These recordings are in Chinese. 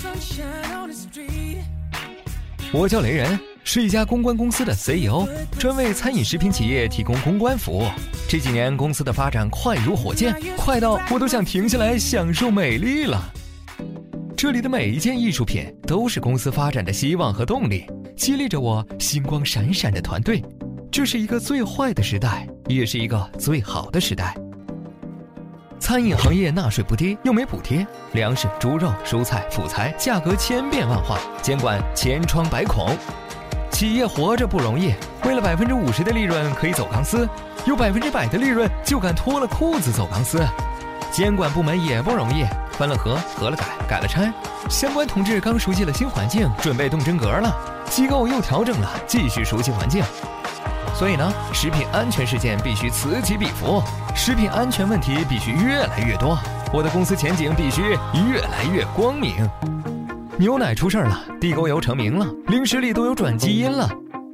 sunshine on the street. 我叫雷人是一家公关公司的 ceo 专为餐饮食品企业提供公关服务。这几年公司的发展快如火箭快到我都想停下来享受美丽了。这里的每一件艺术品都是公司发展的希望和动力激励着我星光闪闪的团队这是一个最坏的时代也是一个最好的时代。餐饮行业纳税不低，又没补贴，粮食、猪肉、蔬菜、辅材价格千变万化，监管千疮百孔，企业活着不容易。为了百分之五十的利润可以走钢丝，有百分之百的利润就敢脱了裤子走钢丝。监管部门也不容易，分了合，合了改，改了拆。相关同志刚熟悉了新环境，准备动真格了，机构又调整了，继续熟悉环境。所以呢，食品安全事件必须此起彼伏，食品安全问题必须越来越多，我的公司前景必须越来越光明。牛奶出事儿了，地沟油成名了，零食里都有转基因了。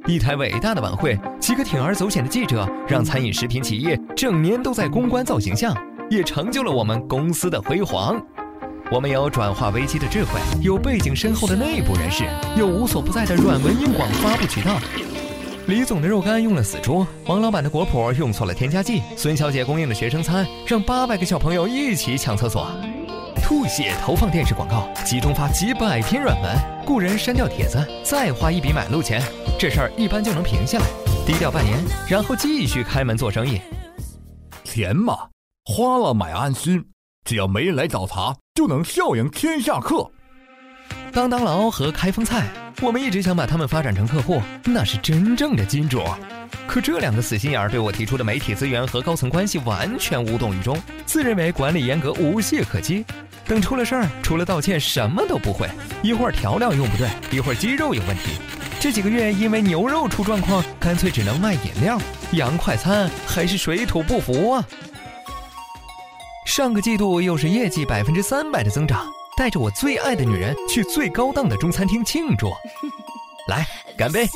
一台伟大的晚会，几个铤而走险的记者，让餐饮食品企业整年都在公关造形象，也成就了我们公司的辉煌。我们有转化危机的智慧，有背景深厚的内部人士，有无所不在的软文硬广发布渠道。李总的肉干用了死猪，王老板的果脯用错了添加剂，孙小姐供应的学生餐让八百个小朋友一起抢厕所，吐血投放电视广告，集中发几百篇软文，雇人删掉帖子，再花一笔买路钱，这事儿一般就能平下来，低调半年，然后继续开门做生意。钱嘛，花了买安心，只要没人来找茬，就能笑迎天下客。当当劳和开封菜，我们一直想把他们发展成客户，那是真正的金主。可这两个死心眼儿对我提出的媒体资源和高层关系完全无动于衷，自认为管理严格无懈可击。等出了事儿，除了道歉什么都不会。一会儿调料用不对，一会儿鸡肉有问题。这几个月因为牛肉出状况，干脆只能卖饮料。洋快餐还是水土不服啊！上个季度又是业绩百分之三百的增长。带着我最爱的女人去最高档的中餐厅庆祝，来干杯！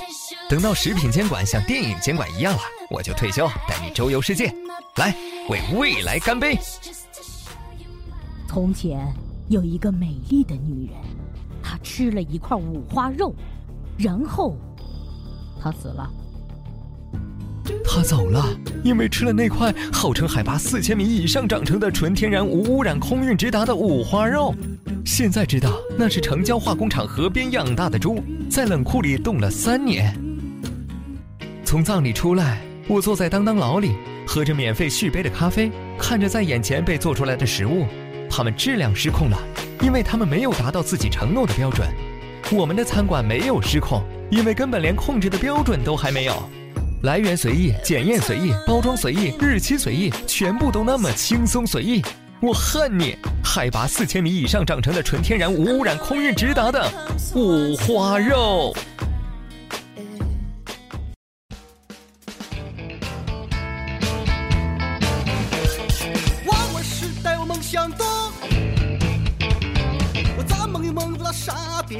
等到食品监管像电影监管一样了，我就退休带你周游世界。来，为未来干杯！从前有一个美丽的女人，她吃了一块五花肉，然后她死了。她走了，因为吃了那块号称海拔四千米以上长成的纯天然无污染、空运直达的五花肉。现在知道那是城郊化工厂河边养大的猪，在冷库里冻了三年。从葬礼出来，我坐在当当牢里，喝着免费续杯的咖啡，看着在眼前被做出来的食物，它们质量失控了，因为他们没有达到自己承诺的标准。我们的餐馆没有失控，因为根本连控制的标准都还没有。来源随意，检验随意，包装随意，日期随意，全部都那么轻松随意。我恨你！海拔四千米以上长成的纯天然无污染空运直达的五花肉。娃娃时代我梦想多，我咋梦又梦不到傻逼？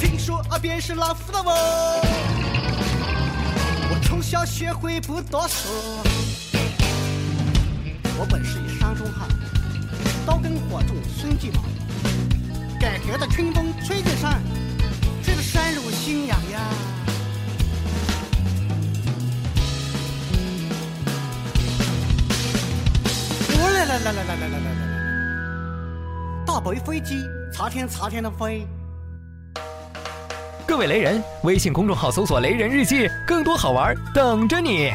听说耳边是老夫的我，我从小学会不多说。我本是一山中汉，刀耕火种孙继茂。改革的春风吹进山，吹得山如心痒呀。我来来来来来来来来来，大白飞机擦天擦天的飞。各位雷人，微信公众号搜索“雷人日记”，更多好玩等着你。